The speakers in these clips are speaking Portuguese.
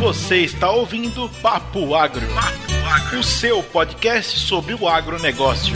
Você está ouvindo Papo Agro, Papo Agro, o seu podcast sobre o agronegócio.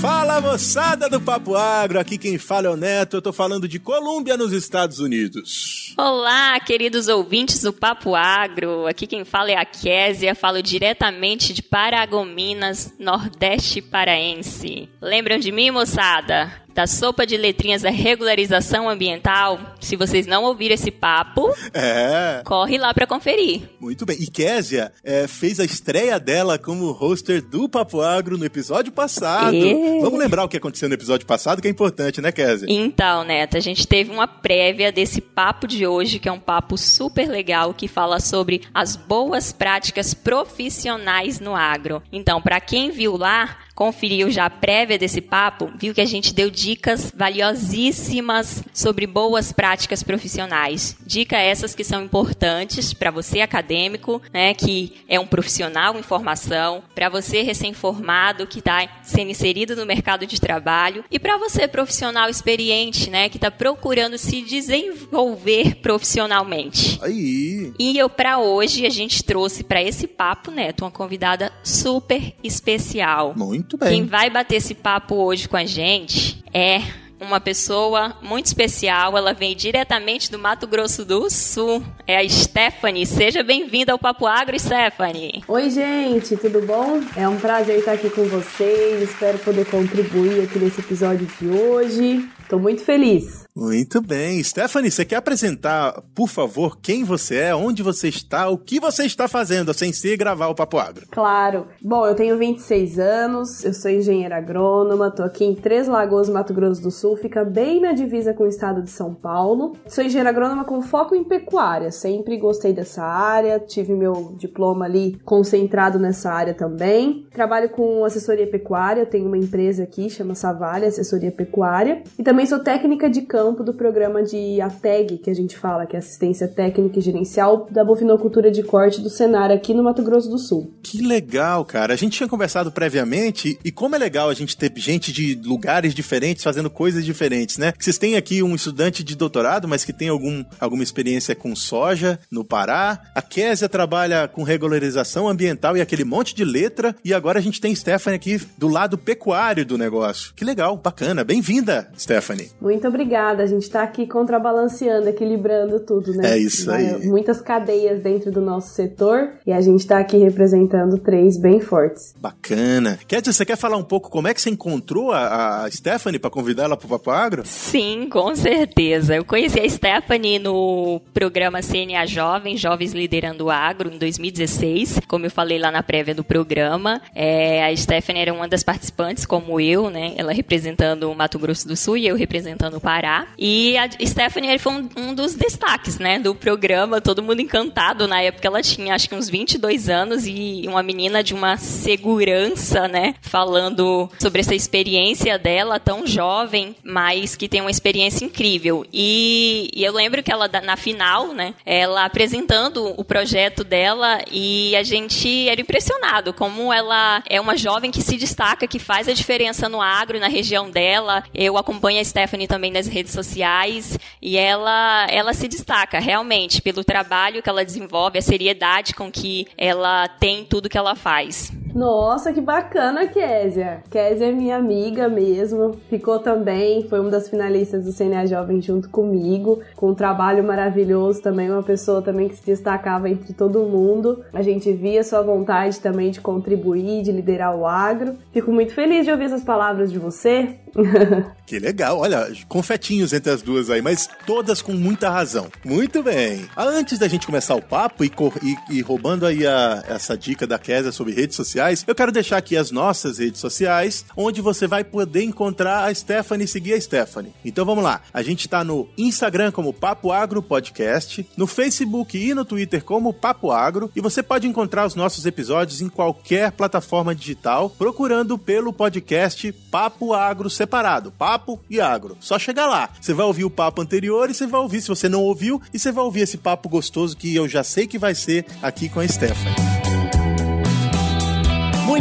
Fala moçada do Papo Agro, aqui quem fala é o Neto, eu tô falando de Colômbia, nos Estados Unidos. Olá, queridos ouvintes do Papo Agro, aqui quem fala é a Késia, falo diretamente de Paragominas, Nordeste Paraense. Lembram de mim, moçada? Da sopa de letrinhas da regularização ambiental. Se vocês não ouviram esse papo, é. corre lá para conferir. Muito bem. E Késia é, fez a estreia dela como hoster do Papo Agro no episódio passado. E... Vamos lembrar o que aconteceu no episódio passado, que é importante, né, Késia? Então, Neta, a gente teve uma prévia desse papo de hoje, que é um papo super legal, que fala sobre as boas práticas profissionais no agro. Então, para quem viu lá, conferiu já a prévia desse papo, viu que a gente deu dicas valiosíssimas sobre boas práticas profissionais. Dicas essas que são importantes para você acadêmico, né, que é um profissional em formação, para você recém-formado que está sendo inserido no mercado de trabalho e para você profissional experiente, né, que está procurando se desenvolver profissionalmente. Aí. E eu para hoje a gente trouxe para esse papo, Neto, uma convidada super especial. Muito muito bem. Quem vai bater esse papo hoje com a gente é uma pessoa muito especial. Ela vem diretamente do Mato Grosso do Sul. É a Stephanie. Seja bem-vinda ao Papo Agro, Stephanie. Oi, gente, tudo bom? É um prazer estar aqui com vocês. Espero poder contribuir aqui nesse episódio de hoje. Estou muito feliz. Muito bem. Stephanie, você quer apresentar, por favor, quem você é, onde você está, o que você está fazendo, sem ser gravar o Papo Agro? Claro. Bom, eu tenho 26 anos, eu sou engenheira agrônoma, estou aqui em Três Lagoas, Mato Grosso do Sul, fica bem na divisa com o estado de São Paulo. Sou engenheira agrônoma com foco em pecuária, sempre gostei dessa área, tive meu diploma ali concentrado nessa área também. Trabalho com assessoria pecuária, tenho uma empresa aqui, chama Savale Assessoria Pecuária, e também sou técnica de campo do programa de ATEG, que a gente fala, que é Assistência Técnica e Gerencial da Bovinocultura de Corte do Senar aqui no Mato Grosso do Sul. Que legal, cara. A gente tinha conversado previamente e como é legal a gente ter gente de lugares diferentes fazendo coisas diferentes, né? Vocês têm aqui um estudante de doutorado, mas que tem algum, alguma experiência com soja no Pará. A Késia trabalha com regularização ambiental e aquele monte de letra. E agora a gente tem Stephanie aqui do lado pecuário do negócio. Que legal, bacana. Bem-vinda. Stephanie. Muito obrigada. A gente está aqui contrabalanceando, equilibrando tudo, né? É isso aí. Muitas cadeias dentro do nosso setor e a gente está aqui representando três bem fortes. Bacana. Kétia, você quer falar um pouco como é que você encontrou a, a Stephanie para convidar ela para o Papo Agro? Sim, com certeza. Eu conheci a Stephanie no programa CNA Jovem, Jovens Liderando o Agro, em 2016. Como eu falei lá na prévia do programa, é, a Stephanie era uma das participantes, como eu, né? Ela representando o Mato Grosso do Sul e eu representando o Pará. E a Stephanie foi um, um, dos destaques, né, do programa. Todo mundo encantado. Na época ela tinha, acho que uns 22 anos e uma menina de uma segurança, né, falando sobre essa experiência dela, tão jovem, mas que tem uma experiência incrível. E, e eu lembro que ela, na final, né, ela apresentando o projeto dela e a gente era impressionado como ela é uma jovem que se destaca, que faz a diferença no agro, na região dela. Eu acompanho a Stephanie também nas redes sociais e ela, ela se destaca realmente pelo trabalho que ela desenvolve, a seriedade com que ela tem tudo que ela faz. Nossa, que bacana, Késia. Késia é minha amiga mesmo. Ficou também, foi uma das finalistas do CNA Jovem junto comigo, com um trabalho maravilhoso também, uma pessoa também que se destacava entre todo mundo. A gente via sua vontade também de contribuir, de liderar o agro. Fico muito feliz de ouvir essas palavras de você. que legal, olha, confetinhos entre as duas aí, mas todas com muita razão. Muito bem. Antes da gente começar o papo e, e, e roubando aí a, essa dica da Késia sobre redes sociais, sociais, eu quero deixar aqui as nossas redes sociais, onde você vai poder encontrar a Stephanie e seguir a Stephanie. Então vamos lá. A gente está no Instagram como Papo Agro Podcast, no Facebook e no Twitter como Papo Agro, e você pode encontrar os nossos episódios em qualquer plataforma digital, procurando pelo podcast Papo Agro separado, Papo e Agro. Só chegar lá. Você vai ouvir o papo anterior e você vai ouvir, se você não ouviu, e você vai ouvir esse papo gostoso que eu já sei que vai ser aqui com a Stephanie.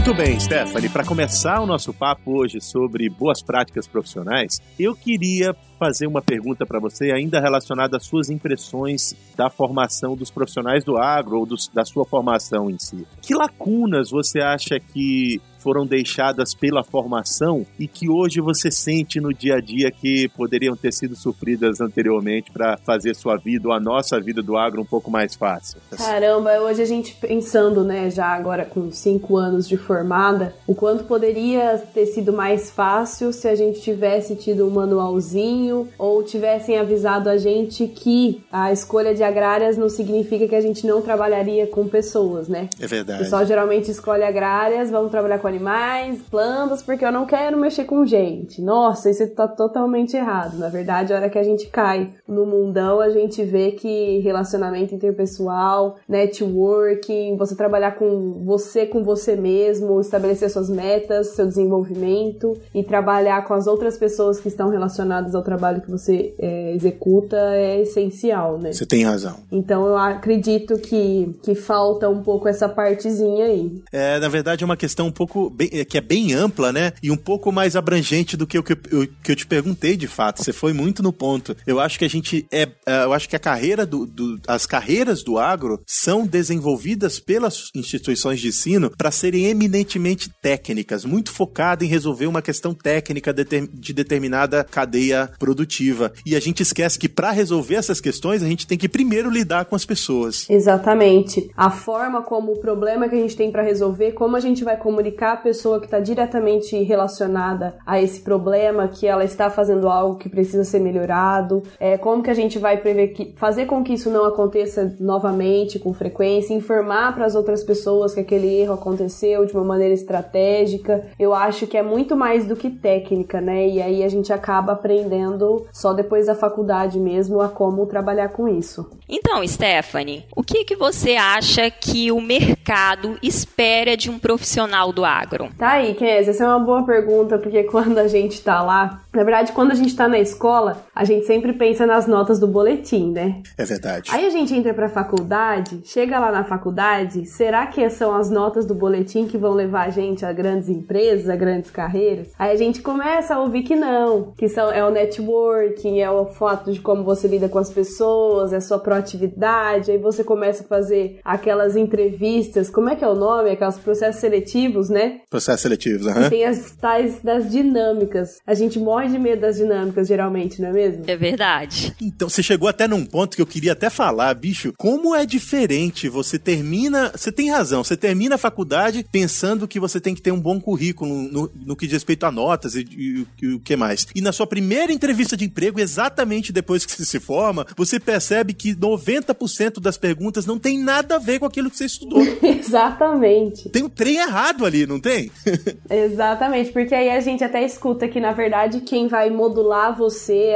Muito bem, Stephanie, para começar o nosso papo hoje sobre boas práticas profissionais, eu queria fazer uma pergunta para você, ainda relacionada às suas impressões da formação dos profissionais do agro ou do, da sua formação em si. Que lacunas você acha que foram deixadas pela formação e que hoje você sente no dia a dia que poderiam ter sido sofridas anteriormente para fazer sua vida ou a nossa vida do agro um pouco mais fácil? Caramba, hoje a gente pensando, né, já agora com cinco anos de formada, o quanto poderia ter sido mais fácil se a gente tivesse tido um manualzinho ou tivessem avisado a gente que a escolha de agrárias não significa que a gente não trabalharia com pessoas, né? É verdade. O pessoal geralmente escolhe agrárias, vamos trabalhar com animais, plantas, porque eu não quero mexer com gente. Nossa, isso tá totalmente errado. Na verdade, a hora que a gente cai no mundão, a gente vê que relacionamento interpessoal, networking, você trabalhar com você com você mesmo, estabelecer suas metas, seu desenvolvimento e trabalhar com as outras pessoas que estão relacionadas ao trabalho que você é, executa é essencial, né? Você tem razão. Então eu acredito que, que falta um pouco essa partezinha aí. É, na verdade, é uma questão um pouco bem, é, que é bem ampla, né? E um pouco mais abrangente do que o que eu, que eu te perguntei, de fato. Você foi muito no ponto. Eu acho que a gente é. é eu acho que a carreira do, do as carreiras do agro são desenvolvidas pelas instituições de ensino para serem eminentemente técnicas, muito focada em resolver uma questão técnica de determinada cadeia produtiva. E a gente esquece que para resolver essas questões, a gente tem que primeiro lidar com as pessoas. Exatamente. A forma como o problema que a gente tem para resolver, como a gente vai comunicar pessoa que está diretamente relacionada a esse problema, que ela está fazendo algo que precisa ser melhorado, é, como que a gente vai prever que, fazer com que isso não aconteça novamente, com frequência, informar para as outras pessoas que aquele erro aconteceu de uma maneira estratégica. Eu acho que é muito mais do que técnica, né? E aí a gente acaba aprendendo só depois da faculdade mesmo a como trabalhar com isso. Então, Stephanie, o que, que você acha que o mercado espera de um profissional do agro? Tá aí, Kes, essa é uma boa pergunta, porque quando a gente tá lá, na verdade, quando a gente tá na escola, a gente sempre pensa nas notas do boletim, né? É verdade. Aí a gente entra pra faculdade, chega lá na faculdade, será que são as notas do boletim que vão levar a gente a grandes empresas, a grandes carreiras? Aí a gente começa a ouvir que não, que são, é o networking, é o fato de como você lida com as pessoas, é a sua proatividade, aí você começa a fazer aquelas entrevistas, como é que é o nome? Aqueles processos seletivos, né? Processos seletivos, aham. Uhum. Tem as tais das dinâmicas. A gente morre de medo das dinâmicas, geralmente, não é mesmo? É verdade. Então, você chegou até num ponto que eu queria até falar, bicho, como é diferente você termina. Você tem razão, você termina a faculdade pensando que você tem que ter um bom currículo no, no que diz respeito a notas e, e, e, o que mais. E na sua primeira entrevista de emprego, exatamente depois que você se forma, você percebe que 90% das perguntas não tem nada a ver com aquilo que você estudou. exatamente. Tem um trem errado ali, não tem? exatamente, porque aí a gente até escuta que, na verdade, quem vai modular você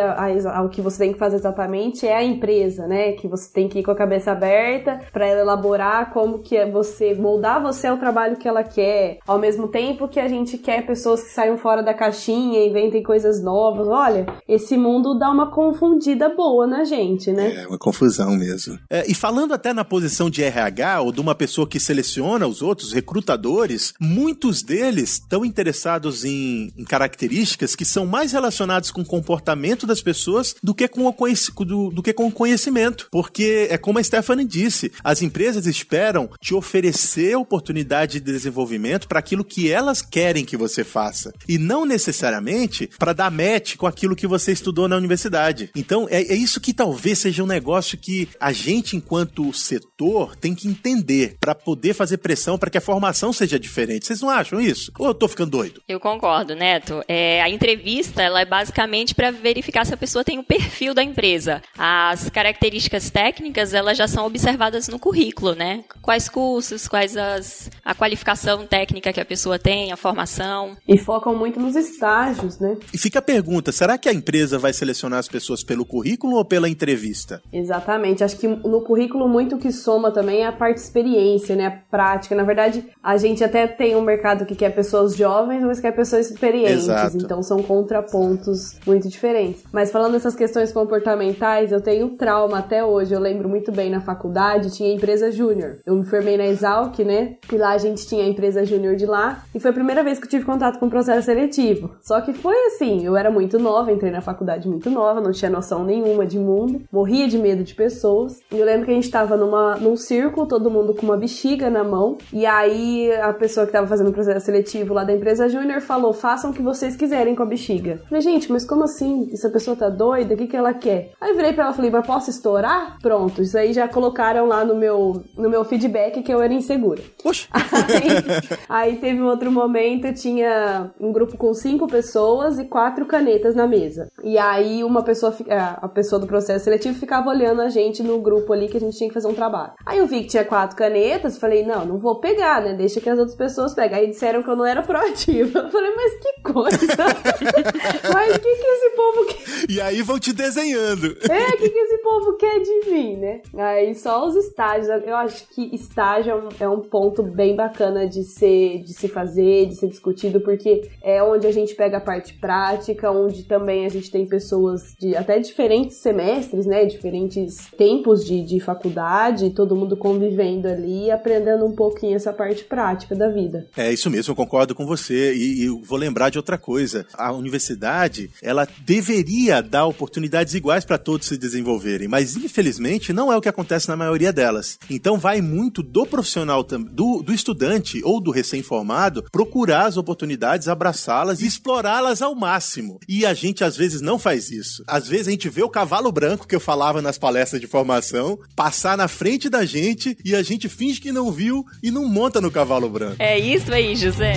ao que você tem que fazer exatamente é a empresa, né? Que você tem que ir com a cabeça aberta para ela elaborar como que é você moldar você ao trabalho que ela quer. Ao mesmo tempo que a gente quer pessoas que saiam fora da caixinha, inventem coisas novas. Olha, esse mundo dá uma confundida boa na gente, né? É, uma confusão mesmo. É, e falando até na posição de RH ou de uma pessoa que seleciona os outros, recrutadores, muitos deles estão interessados em, em características que são mais relacionadas com o comportamento das pessoas do que com o, do, do que com o conhecimento. Porque é como a Stephanie disse, as empresas esperam te oferecer oportunidade de desenvolvimento para aquilo que elas querem que você faça. E não necessariamente para dar match com aquilo que você estudou na universidade. Então, é, é isso que talvez seja um negócio que a gente, enquanto setor, tem que entender para poder fazer pressão para que a formação seja diferente. Vocês não acham isso? Ou eu tô ficando doido? Eu concordo, Neto. É, a entrevista ela é basicamente para verificar se a pessoa tem o perfil da empresa. As características técnicas elas já são observadas no currículo, né? Quais cursos, quais as, a qualificação técnica que a pessoa tem, a formação. E focam muito nos estágios, né? E fica a pergunta: será que a empresa vai selecionar as pessoas pelo currículo ou pela entrevista? Exatamente. Acho que no currículo muito que soma também é a parte experiência, né? A prática. Na verdade, a gente até tem um mercado que quer pessoas jovens, mas quer pessoas experientes. Exato. Então são contra pontos muito diferentes. Mas falando dessas questões comportamentais, eu tenho trauma até hoje. Eu lembro muito bem na faculdade, tinha empresa júnior. Eu me formei na Exalc, né? E lá a gente tinha a empresa júnior de lá. E foi a primeira vez que eu tive contato com o processo seletivo. Só que foi assim, eu era muito nova, entrei na faculdade muito nova, não tinha noção nenhuma de mundo, morria de medo de pessoas. E eu lembro que a gente tava numa, num círculo, todo mundo com uma bexiga na mão. E aí a pessoa que tava fazendo o processo seletivo lá da empresa júnior falou: façam o que vocês quiserem com a bexiga. Falei, gente, mas como assim? Essa pessoa tá doida? O que, que ela quer? Aí eu virei pra ela e falei, mas posso estourar? Pronto, isso aí já colocaram lá no meu, no meu feedback que eu era insegura. Oxe. Aí, aí teve um outro momento, tinha um grupo com cinco pessoas e quatro canetas na mesa. E aí uma pessoa, a pessoa do processo seletivo ficava olhando a gente no grupo ali que a gente tinha que fazer um trabalho. Aí eu vi que tinha quatro canetas, falei, não, não vou pegar, né? Deixa que as outras pessoas peguem. Aí disseram que eu não era proativa. Eu falei, mas que coisa! mas o que, que esse povo quer? E aí vão te desenhando. É, o que, que esse povo quer de mim, né? Aí só os estágios. Eu acho que estágio é um, é um ponto bem bacana de ser, de se fazer, de ser discutido, porque é onde a gente pega a parte prática, onde também a gente tem pessoas de até diferentes semestres, né? Diferentes tempos de, de faculdade, todo mundo convivendo ali, aprendendo um pouquinho essa parte prática da vida. É isso mesmo, eu concordo com você. E, e vou lembrar de outra coisa. A universidade, ela deveria dar oportunidades iguais para todos se desenvolverem, mas infelizmente não é o que acontece na maioria delas. Então vai muito do profissional, do, do estudante ou do recém-formado procurar as oportunidades, abraçá-las e explorá-las ao máximo. E a gente às vezes não faz isso. Às vezes a gente vê o cavalo branco que eu falava nas palestras de formação passar na frente da gente e a gente finge que não viu e não monta no cavalo branco. É isso aí, José.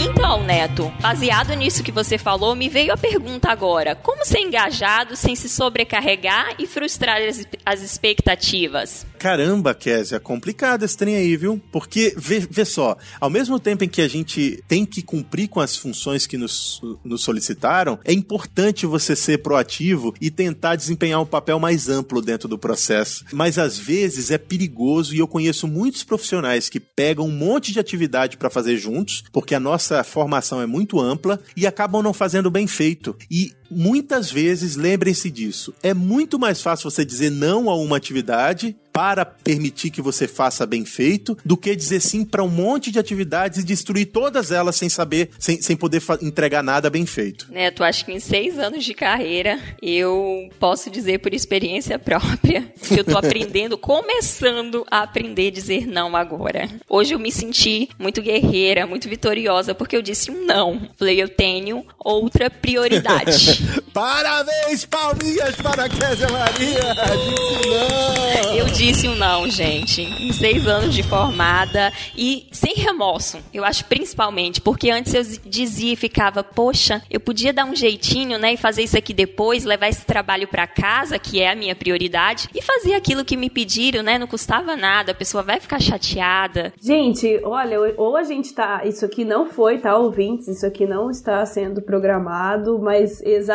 Então, Neto, baseado nisso que você falou, me veio a pergunta agora: como ser engajado sem se sobrecarregar e frustrar as, as expectativas? Caramba, Késia, complicado esse trem aí, viu? Porque, vê, vê, só, ao mesmo tempo em que a gente tem que cumprir com as funções que nos, nos solicitaram, é importante você ser proativo e tentar desempenhar um papel mais amplo dentro do processo. Mas às vezes é perigoso e eu conheço muitos profissionais que pegam um monte de atividade para fazer juntos, porque a nossa formação é muito ampla e acabam não fazendo bem feito. E muitas vezes, lembrem-se disso, é muito mais fácil você dizer não a uma atividade para permitir que você faça bem feito, do que dizer sim para um monte de atividades e destruir todas elas sem saber, sem, sem poder entregar nada bem feito. Neto, acho que em seis anos de carreira, eu posso dizer por experiência própria que eu tô aprendendo, começando a aprender a dizer não agora. Hoje eu me senti muito guerreira, muito vitoriosa, porque eu disse um não. Falei, eu tenho outra prioridade. Parabéns, palminhas para a Kézia Maria! Disse não! Eu disse um não, gente. Em seis anos de formada e sem remorso. Eu acho principalmente, porque antes eu dizia e ficava, poxa, eu podia dar um jeitinho, né, e fazer isso aqui depois, levar esse trabalho para casa, que é a minha prioridade, e fazer aquilo que me pediram, né, não custava nada, a pessoa vai ficar chateada. Gente, olha, ou a gente tá, isso aqui não foi, tá, ouvintes, isso aqui não está sendo programado, mas exatamente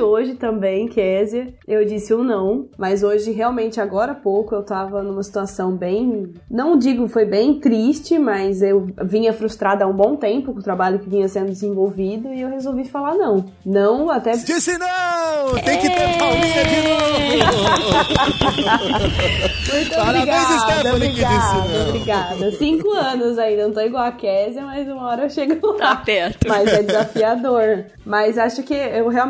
hoje também, Késia, eu disse um não, mas hoje realmente agora há pouco eu tava numa situação bem, não digo foi bem triste, mas eu vinha frustrada há um bom tempo com o trabalho que vinha sendo desenvolvido e eu resolvi falar não. Não, até. Disse não! Tem que ter palminha de novo! Muito Parabéns, obrigada, Stephanie, obrigada, que disse não. Obrigada. Cinco anos ainda, não tô igual a Késia, mas uma hora eu chego lá. Tá perto. Mas é desafiador. Mas acho que eu realmente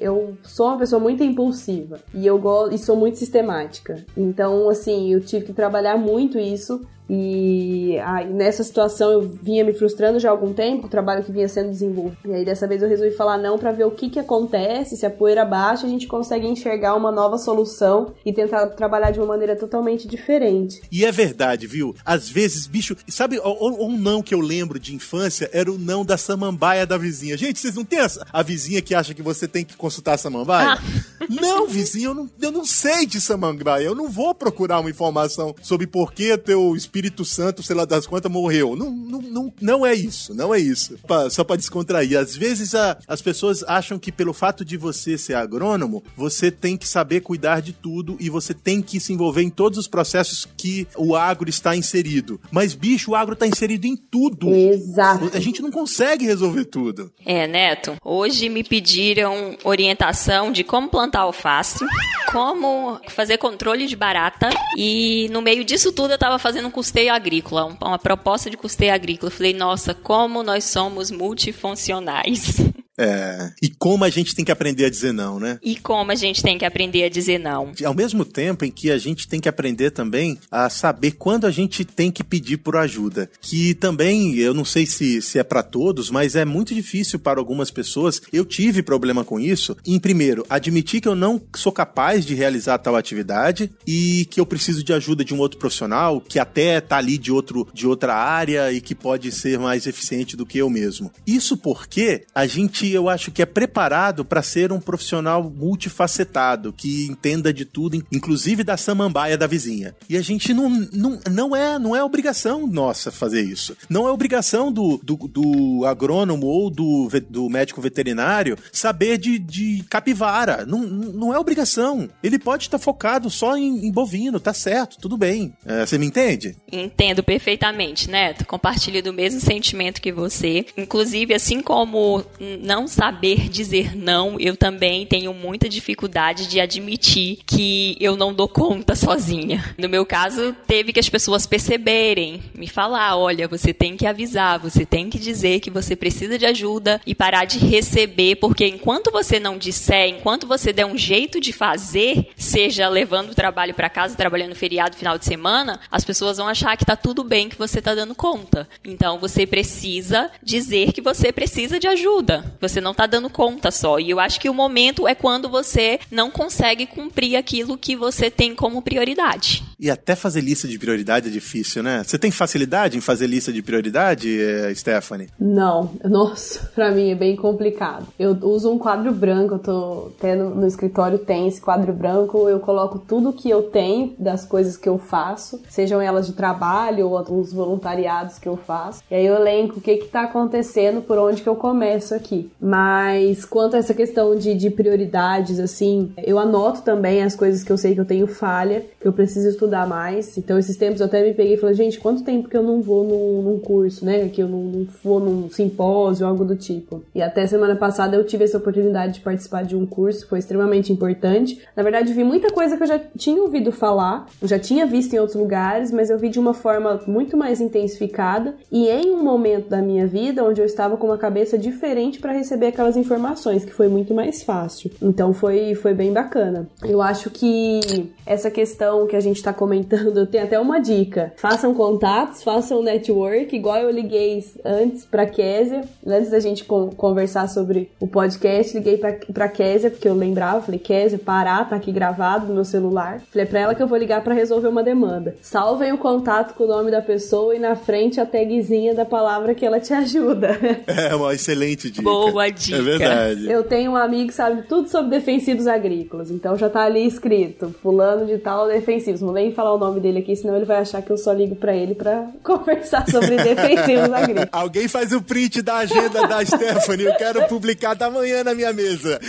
eu sou uma pessoa muito impulsiva e eu gosto e sou muito sistemática. Então, assim, eu tive que trabalhar muito isso e aí, nessa situação eu vinha me frustrando já há algum tempo, o trabalho que vinha sendo desenvolvido. E aí dessa vez eu resolvi falar não para ver o que que acontece, se a poeira baixa, a gente consegue enxergar uma nova solução e tentar trabalhar de uma maneira totalmente diferente. E é verdade, viu? Às vezes, bicho, sabe, um não que eu lembro de infância era o não da samambaia da vizinha. Gente, vocês não têm a, a vizinha que acha que você tem que consultar a samambaia? Ah. Não, vizinha, eu não, eu não sei de samambaia. Eu não vou procurar uma informação sobre por que teu esposo Espírito Santo, sei lá das quantas, morreu. Não, não, não, não é isso, não é isso. Pra, só para descontrair. Às vezes a, as pessoas acham que pelo fato de você ser agrônomo, você tem que saber cuidar de tudo e você tem que se envolver em todos os processos que o agro está inserido. Mas, bicho, o agro está inserido em tudo. Exato. A gente não consegue resolver tudo. É, Neto. Hoje me pediram orientação de como plantar alface, como fazer controle de barata e no meio disso tudo eu tava fazendo um custeio agrícola, uma proposta de custeio agrícola. Eu falei, nossa, como nós somos multifuncionais. É. E como a gente tem que aprender a dizer não, né? E como a gente tem que aprender a dizer não. Ao mesmo tempo em que a gente tem que aprender também a saber quando a gente tem que pedir por ajuda. Que também, eu não sei se, se é para todos, mas é muito difícil para algumas pessoas. Eu tive problema com isso. Em primeiro, admitir que eu não sou capaz de realizar tal atividade e que eu preciso de ajuda de um outro profissional que até tá ali de, outro, de outra área e que pode ser mais eficiente do que eu mesmo. Isso porque a gente eu acho que é preparado para ser um profissional multifacetado, que entenda de tudo, inclusive da samambaia da vizinha. E a gente não, não, não, é, não é obrigação nossa fazer isso. Não é obrigação do, do, do agrônomo ou do, do médico veterinário saber de, de capivara. Não, não é obrigação. Ele pode estar focado só em, em bovino, tá certo, tudo bem. É, você me entende? Entendo perfeitamente, Neto. Compartilho do mesmo sentimento que você. Inclusive, assim como não saber dizer não, eu também tenho muita dificuldade de admitir que eu não dou conta sozinha. No meu caso, teve que as pessoas perceberem, me falar, olha, você tem que avisar, você tem que dizer que você precisa de ajuda e parar de receber, porque enquanto você não disser, enquanto você der um jeito de fazer, seja levando o trabalho para casa, trabalhando feriado final de semana, as pessoas vão achar que tá tudo bem que você tá dando conta. Então você precisa dizer que você precisa de ajuda. Você não está dando conta só. E eu acho que o momento é quando você não consegue cumprir aquilo que você tem como prioridade. E até fazer lista de prioridade é difícil, né? Você tem facilidade em fazer lista de prioridade, eh, Stephanie? Não. Nossa, pra mim é bem complicado. Eu uso um quadro branco, eu tô tendo no escritório tem esse quadro branco, eu coloco tudo que eu tenho das coisas que eu faço, sejam elas de trabalho ou alguns voluntariados que eu faço. E aí eu elenco o que que tá acontecendo, por onde que eu começo aqui. Mas quanto a essa questão de, de prioridades, assim, eu anoto também as coisas que eu sei que eu tenho falha, que eu preciso estudar mais. Então, esses tempos eu até me peguei e falei, gente, quanto tempo que eu não vou num, num curso, né? Que eu não, não vou num simpósio, algo do tipo. E até semana passada eu tive essa oportunidade de participar de um curso, foi extremamente importante. Na verdade, vi muita coisa que eu já tinha ouvido falar, eu já tinha visto em outros lugares, mas eu vi de uma forma muito mais intensificada e em um momento da minha vida onde eu estava com uma cabeça diferente para receber aquelas informações, que foi muito mais fácil. Então foi, foi bem bacana. Eu acho que essa questão que a gente está comentando, eu tenho até uma dica. Façam contatos, façam network, igual eu liguei antes para Késia, antes da gente conversar sobre o podcast, liguei para Késia, porque eu lembrava, falei, Késia, parar, tá aqui gravado no meu celular. Falei pra ela que eu vou ligar para resolver uma demanda. Salvem o contato com o nome da pessoa e na frente a tagzinha da palavra que ela te ajuda. É uma excelente dica. Boa dica. É verdade. Eu tenho um amigo que sabe tudo sobre defensivos agrícolas, então já tá ali escrito, fulano de tal defensivos. Não nem falar o nome dele aqui, senão ele vai achar que eu só ligo para ele para conversar sobre defensivos agrícolas. Alguém faz o print da agenda da Stephanie, eu quero publicar da manhã na minha mesa.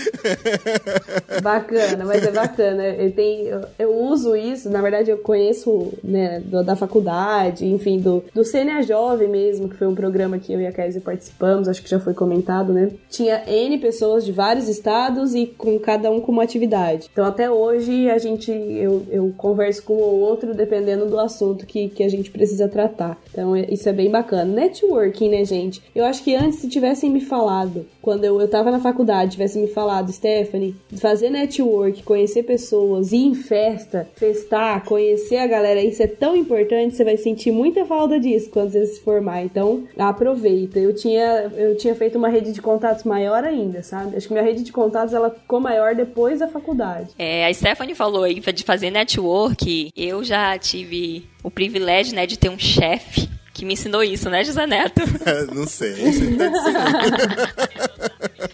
Bacana, mas é bacana. Eu, tenho, eu, eu uso isso, na verdade eu conheço né, do, da faculdade, enfim, do, do CNA Jovem mesmo, que foi um programa que eu e a Kézia participamos, acho que já foi comentado, né? Tinha N pessoas de vários estados e com cada um com uma atividade. Então até hoje a gente, eu, eu converso com ou outro dependendo do assunto que, que a gente precisa tratar. Então é, isso é bem bacana. Networking, né, gente? Eu acho que antes se tivessem me falado, quando eu, eu tava na faculdade, tivessem me falado, Stephanie, fazer network, conhecer pessoas, ir em festa, festar, conhecer a galera, isso é tão importante, você vai sentir muita falta disso quando você se formar. Então, aproveita. Eu tinha, eu tinha feito uma rede de contatos maior ainda, sabe? Acho que minha rede de contatos ela ficou maior depois da faculdade. É, a Stephanie falou aí de fazer network. Eu já tive o privilégio, né, de ter um chefe que me ensinou isso, né, José Neto? não sei.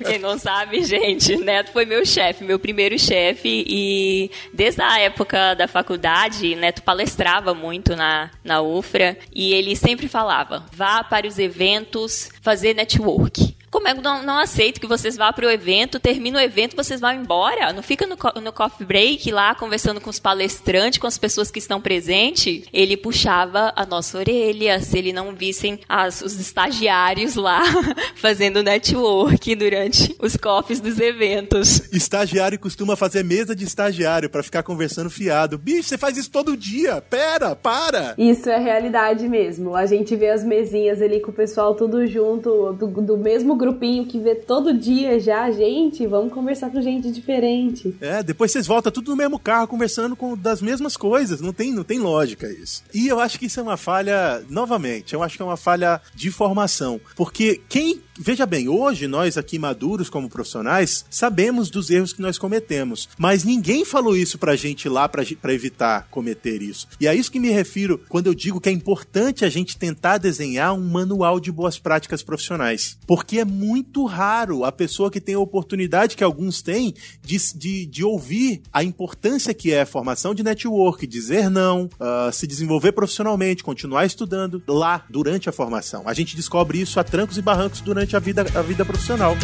Quem não sabe, gente, Neto foi meu chefe, meu primeiro chefe, e desde a época da faculdade, Neto palestrava muito na, na UFRA, e ele sempre falava: vá para os eventos fazer network. Como é que não, não aceito que vocês vá para o evento, termina o evento, vocês vão embora? Não fica no, no coffee break lá conversando com os palestrantes, com as pessoas que estão presentes? Ele puxava a nossa orelha se ele não vissem as, os estagiários lá fazendo network durante os coffees dos eventos. Estagiário costuma fazer mesa de estagiário para ficar conversando fiado. Bicho, você faz isso todo dia. Pera, para. Isso é realidade mesmo. A gente vê as mesinhas ali com o pessoal tudo junto, do, do mesmo grupinho que vê todo dia já, gente, vamos conversar com gente diferente. É, depois vocês voltam tudo no mesmo carro conversando com das mesmas coisas, não tem, não tem lógica isso. E eu acho que isso é uma falha, novamente, eu acho que é uma falha de formação, porque quem Veja bem, hoje nós aqui maduros como profissionais sabemos dos erros que nós cometemos, mas ninguém falou isso pra gente lá pra, pra evitar cometer isso. E é isso que me refiro quando eu digo que é importante a gente tentar desenhar um manual de boas práticas profissionais. Porque é muito raro a pessoa que tem a oportunidade que alguns têm de, de, de ouvir a importância que é a formação de network, dizer não, uh, se desenvolver profissionalmente, continuar estudando lá durante a formação. A gente descobre isso a trancos e barrancos durante a vida, a vida profissional.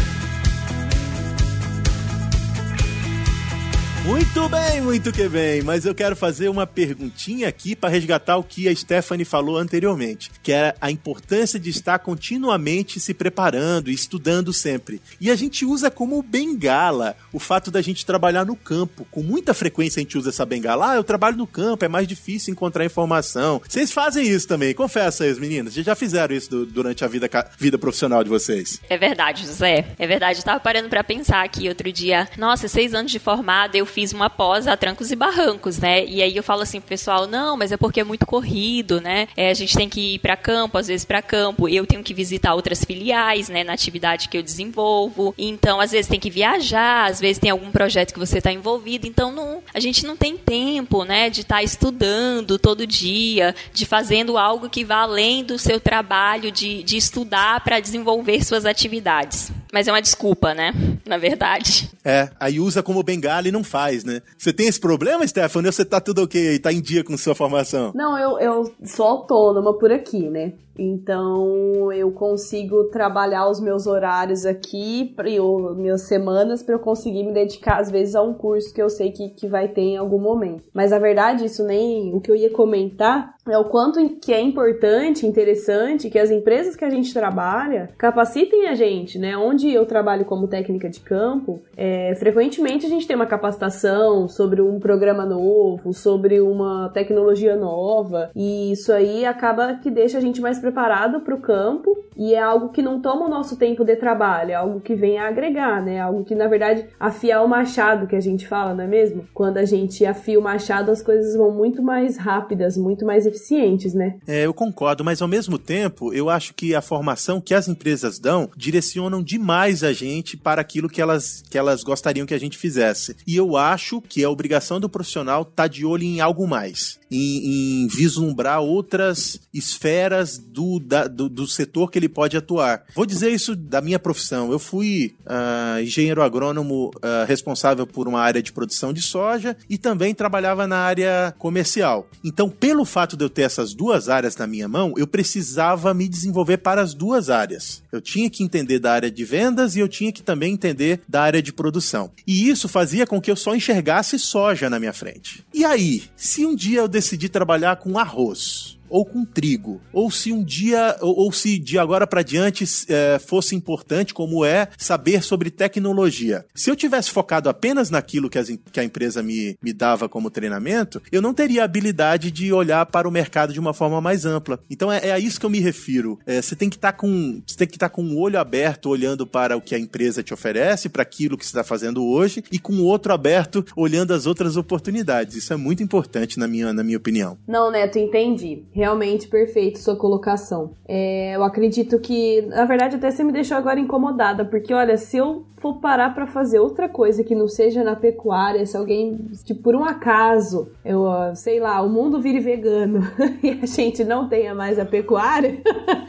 Muito bem, muito que bem. Mas eu quero fazer uma perguntinha aqui para resgatar o que a Stephanie falou anteriormente, que é a importância de estar continuamente se preparando e estudando sempre. E a gente usa como bengala o fato da gente trabalhar no campo. Com muita frequência a gente usa essa bengala. Ah, eu trabalho no campo, é mais difícil encontrar informação. Vocês fazem isso também, confessa aí, meninas. Vocês já fizeram isso do, durante a vida, vida profissional de vocês? É verdade, José. É verdade. Eu tava parando para pensar aqui outro dia. Nossa, seis anos de formada, eu fiz uma pós a trancos e barrancos, né? E aí eu falo assim pro pessoal, não, mas é porque é muito corrido, né? É, a gente tem que ir para campo, às vezes para campo, eu tenho que visitar outras filiais, né, na atividade que eu desenvolvo. Então, às vezes tem que viajar, às vezes tem algum projeto que você está envolvido, então não, a gente não tem tempo, né, de estar tá estudando todo dia, de fazendo algo que vá além do seu trabalho de, de estudar para desenvolver suas atividades. Mas é uma desculpa, né? Na verdade. É, aí usa como bengala e não faz, né? Você tem esse problema, Stephanie? Ou você tá tudo ok aí? Tá em dia com sua formação? Não, eu, eu sou autônoma por aqui, né? Então eu consigo trabalhar os meus horários aqui, ou minhas semanas, para eu conseguir me dedicar às vezes a um curso que eu sei que, que vai ter em algum momento. Mas a verdade, isso nem o que eu ia comentar é o quanto que é importante, interessante que as empresas que a gente trabalha capacitem a gente, né? Onde eu trabalho como técnica de campo, é, frequentemente a gente tem uma capacitação sobre um programa novo, sobre uma tecnologia nova, e isso aí acaba que deixa a gente mais preparado para o campo e é algo que não toma o nosso tempo de trabalho, é algo que vem a agregar, né? Algo que na verdade afiar o machado que a gente fala, não é mesmo? Quando a gente afia o machado, as coisas vão muito mais rápidas, muito mais eficientes, né? É, eu concordo, mas ao mesmo tempo, eu acho que a formação que as empresas dão direcionam demais a gente para aquilo que elas, que elas gostariam que a gente fizesse. E eu acho que a obrigação do profissional tá de olho em algo mais, em, em vislumbrar outras esferas do, da, do, do, setor que ele pode atuar. Vou dizer isso da minha profissão. Eu fui uh, engenheiro agrônomo uh, responsável por uma área de produção de soja e também trabalhava na área comercial. Então, pelo fato de eu ter essas duas áreas na minha mão, eu precisava me desenvolver para as duas áreas. Eu tinha que entender da área de vendas e eu tinha que também entender da área de produção. E isso fazia com que eu só enxergasse soja na minha frente. E aí, se um dia eu decidi trabalhar com arroz, ou com trigo. Ou se um dia, ou, ou se de agora para diante é, fosse importante, como é, saber sobre tecnologia. Se eu tivesse focado apenas naquilo que, as, que a empresa me, me dava como treinamento, eu não teria a habilidade de olhar para o mercado de uma forma mais ampla. Então é, é a isso que eu me refiro. É, você tem que estar tá com, tem que estar tá com o olho aberto olhando para o que a empresa te oferece, para aquilo que você está fazendo hoje, e com o outro aberto olhando as outras oportunidades. Isso é muito importante na minha, na minha opinião. Não, Neto, entendi Realmente perfeito sua colocação. É, eu acredito que, na verdade, até você me deixou agora incomodada, porque olha, se eu for parar para fazer outra coisa que não seja na pecuária, se alguém, tipo, por um acaso, eu, sei lá, o mundo vire vegano e a gente não tenha mais a pecuária,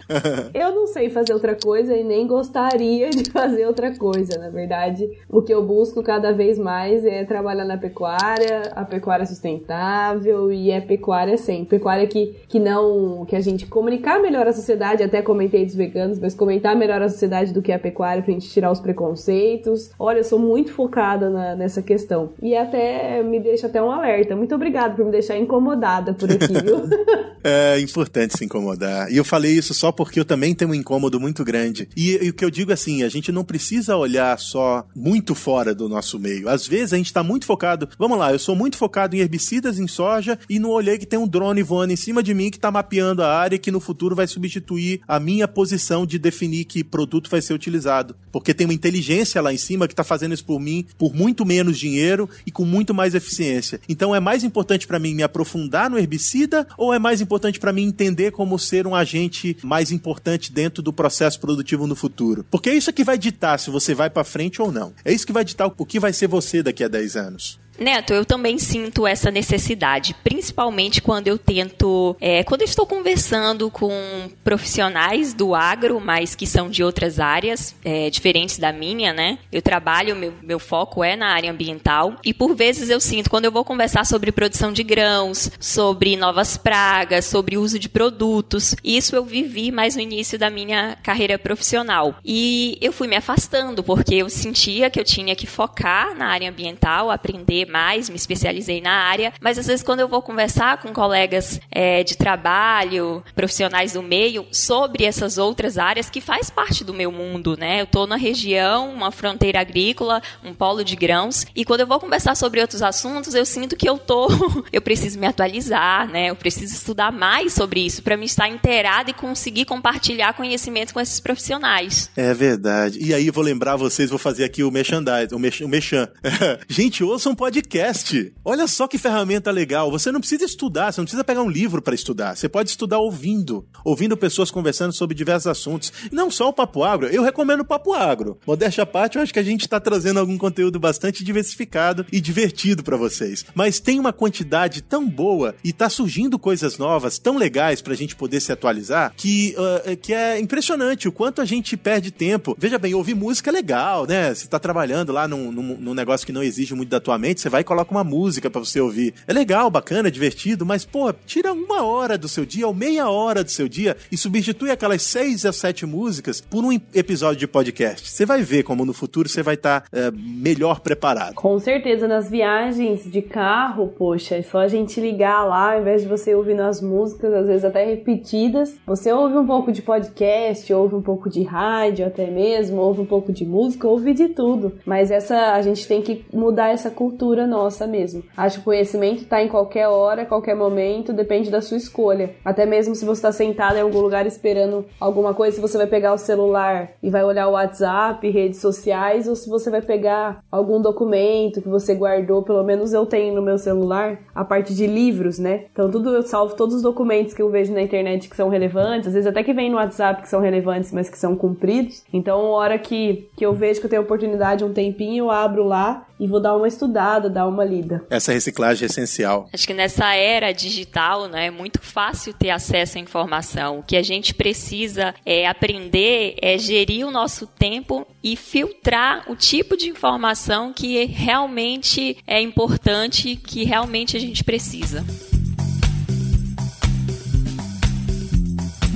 eu não sei fazer outra coisa e nem gostaria de fazer outra coisa. Na verdade, o que eu busco cada vez mais é trabalhar na pecuária, a pecuária sustentável e é pecuária sem. Pecuária que, que não. que a gente comunicar melhor a sociedade, até comentei dos veganos, mas comentar melhor a sociedade do que a pecuária pra gente tirar os preconceitos. Olha, eu sou muito focada na, nessa questão. E até me deixa até um alerta. Muito obrigada por me deixar incomodada por aqui, viu? é importante se incomodar. E eu falei isso só porque eu também tenho um incômodo muito grande. E, e o que eu digo assim, a gente não precisa olhar só muito fora do nosso meio. Às vezes a gente tá muito focado. Vamos lá, eu sou muito focado em herbicidas em soja e não olhei que tem um drone voando em cima de mim que tá mapeando a área que no futuro vai substituir a minha posição de definir que produto vai ser utilizado. Porque tem uma inteligência lá em cima que tá fazendo isso por mim por muito menos dinheiro e com muito mais eficiência. Então é mais importante para mim me aprofundar no herbicida ou é mais importante para mim entender como ser um agente mais importante dentro do processo produtivo no futuro? Porque é isso que vai ditar se você vai para frente ou não. É isso que vai ditar o que vai ser você daqui a 10 anos. Neto, eu também sinto essa necessidade, principalmente quando eu tento, é, quando eu estou conversando com profissionais do agro, mas que são de outras áreas é, diferentes da minha, né? Eu trabalho, meu, meu foco é na área ambiental e por vezes eu sinto, quando eu vou conversar sobre produção de grãos, sobre novas pragas, sobre uso de produtos, isso eu vivi mais no início da minha carreira profissional. E eu fui me afastando, porque eu sentia que eu tinha que focar na área ambiental, aprender mais, me especializei na área, mas às vezes quando eu vou conversar com colegas é, de trabalho, profissionais do meio, sobre essas outras áreas que faz parte do meu mundo, né? Eu estou na região, uma fronteira agrícola, um polo de grãos, e quando eu vou conversar sobre outros assuntos, eu sinto que eu tô, eu preciso me atualizar, né? Eu preciso estudar mais sobre isso para me estar inteirada e conseguir compartilhar conhecimentos com esses profissionais. É verdade. E aí vou lembrar vocês, vou fazer aqui o merchandise, o, mech, o. Gente, ouçam um podcast. Olha só que ferramenta legal. Você não precisa estudar, você não precisa pegar um livro para estudar. Você pode estudar ouvindo, ouvindo pessoas conversando sobre diversos assuntos. Não só o Papo Agro, eu recomendo o Papo Agro. Modéstia à parte, eu acho que a gente está trazendo algum conteúdo bastante diversificado e divertido para vocês. Mas tem uma quantidade tão boa e tá surgindo coisas novas, tão legais pra gente poder se atualizar, que, uh, que é impressionante o quanto a gente perde tempo. Veja bem, ouvir música é legal, né? Você tá trabalhando lá num, num, num negócio que não exige muito da tua mente, você vai e coloca uma música para você ouvir. É legal, bacana, divertido, mas, pô, tira uma hora do seu dia ou meia hora do seu dia e substitui aquelas seis a sete músicas por um episódio de podcast. Você vai ver como no futuro você vai estar tá, é, melhor preparado. Com certeza, nas viagens de carro, poxa, é só a gente ligar lá, ao invés de você ouvir as músicas, às vezes até repetidas, você ouve um pouco de podcast, ouve um pouco de rádio até mesmo, ouve um pouco de música, ouve de tudo. Mas essa a gente tem que mudar essa cultura cultura nossa mesmo. Acho que o conhecimento está em qualquer hora, qualquer momento, depende da sua escolha. Até mesmo se você está sentado em algum lugar esperando alguma coisa, se você vai pegar o celular e vai olhar o WhatsApp, redes sociais, ou se você vai pegar algum documento que você guardou, pelo menos eu tenho no meu celular, a parte de livros, né? Então tudo eu salvo todos os documentos que eu vejo na internet que são relevantes, às vezes até que vem no WhatsApp que são relevantes, mas que são cumpridos. Então, hora que, que eu vejo que eu tenho oportunidade, um tempinho, eu abro lá e vou dar uma estudada, dar uma lida. Essa reciclagem é essencial. Acho que nessa era digital, né, é muito fácil ter acesso à informação. O que a gente precisa é aprender é gerir o nosso tempo e filtrar o tipo de informação que realmente é importante, que realmente a gente precisa.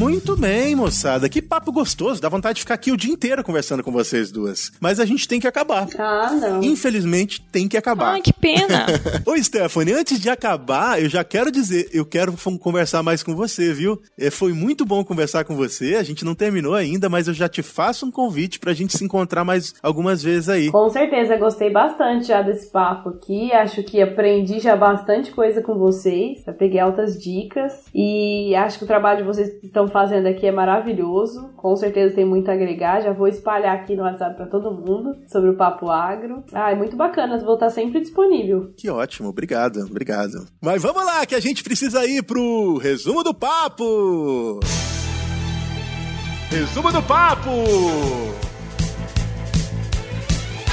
Muito bem, moçada. Que papo gostoso. Dá vontade de ficar aqui o dia inteiro conversando com vocês duas. Mas a gente tem que acabar. Ah, não. Infelizmente, tem que acabar. Ai, que pena. Ô, Stephanie, antes de acabar, eu já quero dizer, eu quero conversar mais com você, viu? É, foi muito bom conversar com você. A gente não terminou ainda, mas eu já te faço um convite pra gente se encontrar mais algumas vezes aí. Com certeza, gostei bastante já desse papo aqui. Acho que aprendi já bastante coisa com vocês. Já peguei altas dicas. E acho que o trabalho de vocês estão fazendo aqui é maravilhoso. Com certeza tem muito a agregar. Já vou espalhar aqui no WhatsApp para todo mundo sobre o Papo Agro. Ah, é muito bacana. Vou estar sempre disponível. Que ótimo. Obrigado, obrigado. Mas vamos lá, que a gente precisa ir pro resumo do papo. Resumo do papo.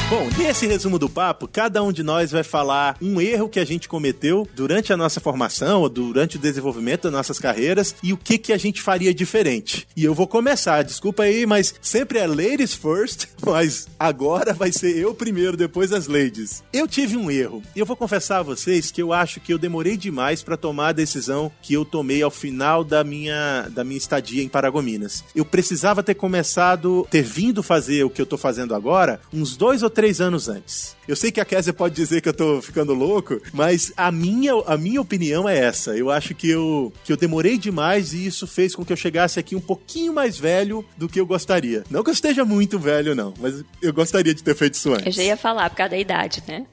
Bom, nesse resumo do papo, cada um de nós vai falar um erro que a gente cometeu durante a nossa formação ou durante o desenvolvimento das nossas carreiras e o que que a gente faria diferente. E eu vou começar, desculpa aí, mas sempre é ladies first, mas agora vai ser eu primeiro, depois as ladies. Eu tive um erro e eu vou confessar a vocês que eu acho que eu demorei demais para tomar a decisão que eu tomei ao final da minha, da minha estadia em Paragominas. Eu precisava ter começado, ter vindo fazer o que eu tô fazendo agora, uns dois ou três anos antes. Eu sei que a Kézia pode dizer que eu tô ficando louco, mas a minha, a minha opinião é essa. Eu acho que eu, que eu demorei demais e isso fez com que eu chegasse aqui um pouquinho mais velho do que eu gostaria. Não que eu esteja muito velho, não, mas eu gostaria de ter feito isso antes. Eu já ia falar por causa da idade, né?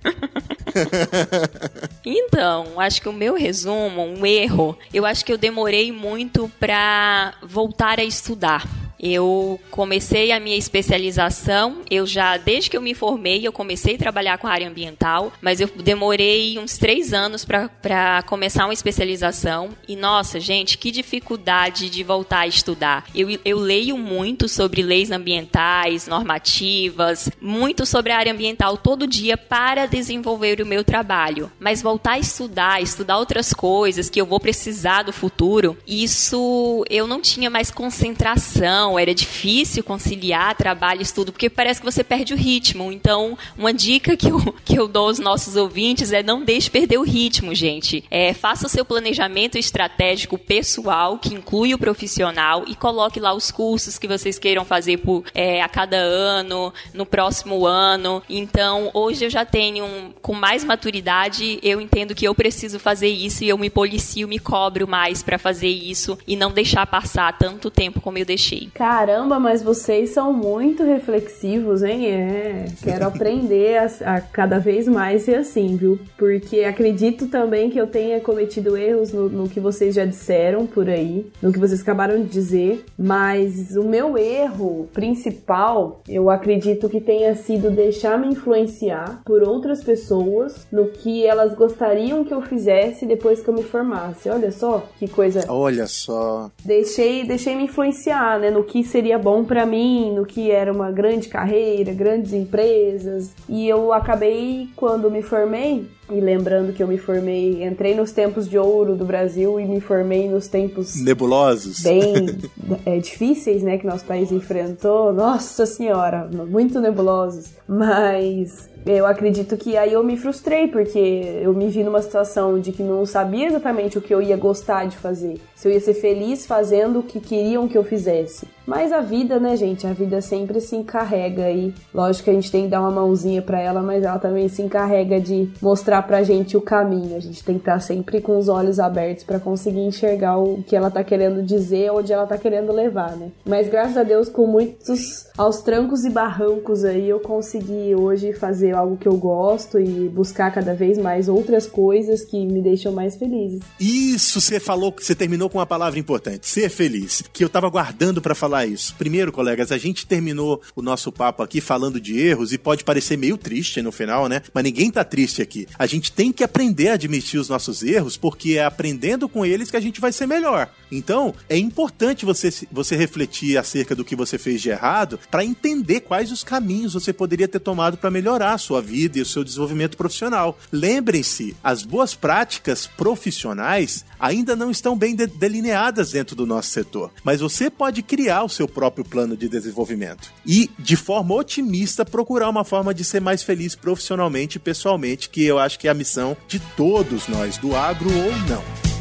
então, acho que o meu resumo, um erro, eu acho que eu demorei muito para voltar a estudar. Eu comecei a minha especialização, eu já, desde que eu me formei, eu comecei a trabalhar com a área ambiental, mas eu demorei uns três anos para começar uma especialização. E nossa, gente, que dificuldade de voltar a estudar. Eu, eu leio muito sobre leis ambientais, normativas, muito sobre a área ambiental todo dia para desenvolver o meu trabalho. Mas voltar a estudar, estudar outras coisas que eu vou precisar do futuro, isso eu não tinha mais concentração era difícil conciliar trabalho e estudo, porque parece que você perde o ritmo. Então, uma dica que eu, que eu dou aos nossos ouvintes é não deixe perder o ritmo, gente. É, faça o seu planejamento estratégico pessoal, que inclui o profissional, e coloque lá os cursos que vocês queiram fazer por, é, a cada ano, no próximo ano. Então, hoje eu já tenho, um, com mais maturidade, eu entendo que eu preciso fazer isso e eu me policio, me cobro mais para fazer isso e não deixar passar tanto tempo como eu deixei. Caramba, mas vocês são muito reflexivos, hein? É, quero aprender a, a, cada vez mais ser assim, viu? Porque acredito também que eu tenha cometido erros no, no que vocês já disseram por aí, no que vocês acabaram de dizer, mas o meu erro principal, eu acredito que tenha sido deixar me influenciar por outras pessoas no que elas gostariam que eu fizesse depois que eu me formasse. Olha só que coisa. Olha só. Deixei, deixei me influenciar, né, no que que seria bom para mim, no que era uma grande carreira, grandes empresas. E eu acabei, quando me formei, e lembrando que eu me formei, entrei nos tempos de ouro do Brasil e me formei nos tempos nebulosos, bem é, difíceis, né, que nosso país enfrentou. Nossa Senhora, muito nebulosos. Mas eu acredito que aí eu me frustrei, porque eu me vi numa situação de que não sabia exatamente o que eu ia gostar de fazer, se eu ia ser feliz fazendo o que queriam que eu fizesse. Mas a vida, né, gente? A vida sempre se encarrega aí. Lógico que a gente tem que dar uma mãozinha para ela, mas ela também se encarrega de mostrar pra gente o caminho. A gente tem que estar sempre com os olhos abertos para conseguir enxergar o que ela tá querendo dizer, onde ela tá querendo levar, né? Mas graças a Deus, com muitos aos trancos e barrancos aí, eu consegui hoje fazer algo que eu gosto e buscar cada vez mais outras coisas que me deixam mais felizes. Isso, você falou você terminou com uma palavra importante, ser feliz, que eu tava guardando para falar isso. Primeiro, colegas, a gente terminou o nosso papo aqui falando de erros e pode parecer meio triste no final, né? Mas ninguém tá triste aqui. A gente tem que aprender a admitir os nossos erros, porque é aprendendo com eles que a gente vai ser melhor. Então, é importante você, você refletir acerca do que você fez de errado para entender quais os caminhos você poderia ter tomado para melhorar a sua vida e o seu desenvolvimento profissional. Lembrem-se, as boas práticas profissionais ainda não estão bem de delineadas dentro do nosso setor, mas você pode criar o seu próprio plano de desenvolvimento e, de forma otimista, procurar uma forma de ser mais feliz profissionalmente e pessoalmente, que eu acho que é a missão de todos nós, do agro ou não.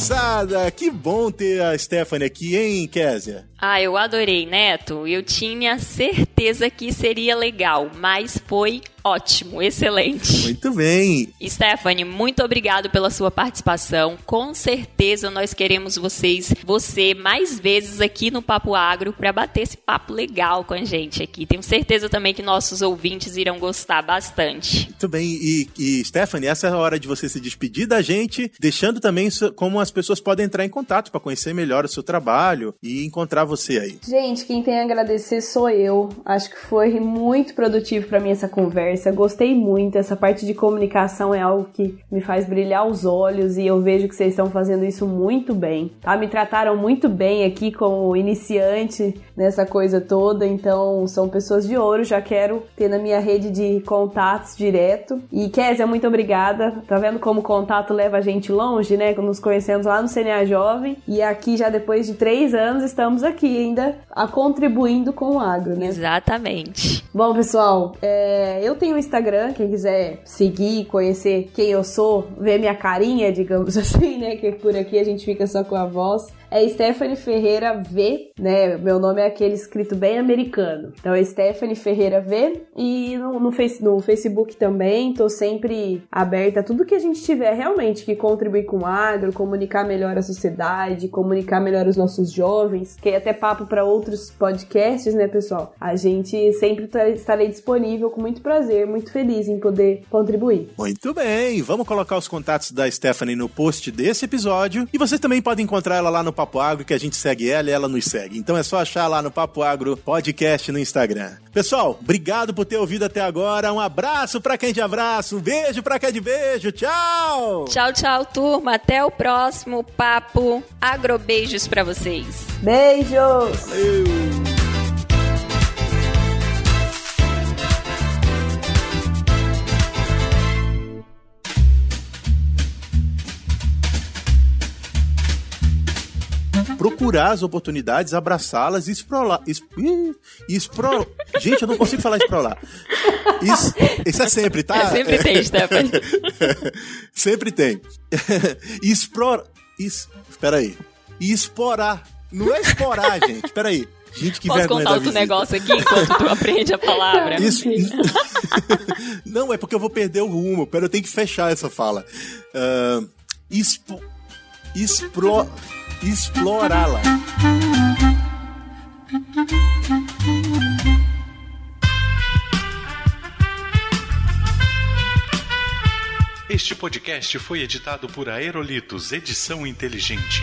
Moçada! Que bom ter a Stephanie aqui, hein, Késia? Ah, eu adorei, Neto. Eu tinha certeza que seria legal, mas foi ótimo, excelente. Muito bem. Stephanie, muito obrigado pela sua participação. Com certeza nós queremos vocês, você mais vezes aqui no Papo Agro para bater esse papo legal com a gente aqui. Tenho certeza também que nossos ouvintes irão gostar bastante. Muito bem. E, e Stephanie, essa é a hora de você se despedir da gente, deixando também como as pessoas podem entrar em contato para conhecer melhor o seu trabalho e encontrar você aí. Gente, quem tem a agradecer sou eu. Acho que foi muito produtivo para mim essa conversa. Gostei muito. Essa parte de comunicação é algo que me faz brilhar os olhos e eu vejo que vocês estão fazendo isso muito bem. Tá? Me trataram muito bem aqui como iniciante nessa coisa toda, então são pessoas de ouro. Já quero ter na minha rede de contatos direto. E Kézia, muito obrigada. Tá vendo como o contato leva a gente longe, né? Nos conhecemos lá no CNA Jovem e aqui já depois de três anos estamos aqui ainda a contribuindo com o agro, né? Exatamente. Bom, pessoal, é, eu tenho um Instagram, quem quiser seguir, conhecer quem eu sou, ver minha carinha, digamos assim, né? Que por aqui a gente fica só com a voz é Stephanie Ferreira V, né? Meu nome é aquele escrito bem americano. Então é Stephanie Ferreira V. E no, no, face, no Facebook também, tô sempre aberta a tudo que a gente tiver realmente que contribuir com o agro, comunicar melhor a sociedade, comunicar melhor os nossos jovens, que é até papo para outros podcasts, né, pessoal? A gente sempre tá, estarei disponível com muito prazer, muito feliz em poder contribuir. Muito bem, vamos colocar os contatos da Stephanie no post desse episódio e vocês também podem encontrar ela lá no Papo Agro, que a gente segue ela e ela nos segue. Então é só achar lá no Papo Agro Podcast no Instagram. Pessoal, obrigado por ter ouvido até agora. Um abraço pra quem de abraço, um beijo pra quem é de beijo. Tchau! Tchau, tchau, turma. Até o próximo Papo Agro. Beijos pra vocês. Beijos! Valeu! Procurar as oportunidades, abraçá-las e esprolar. espro... Gente, eu não consigo falar esprolar. Isso, isso é sempre, tá? É, sempre tem, Stephanie. sempre tem. Explora. Es... Espera aí. Esporar. Não é esporar, gente. Espera aí. Gente, que Posso contar outro negócio aqui enquanto tu aprende a palavra? Isso, isso... Não, é porque eu vou perder o rumo. Pera, eu tenho que fechar essa fala. Uh, expo... Explo explorá-la. Este podcast foi editado por Aerolitos Edição Inteligente.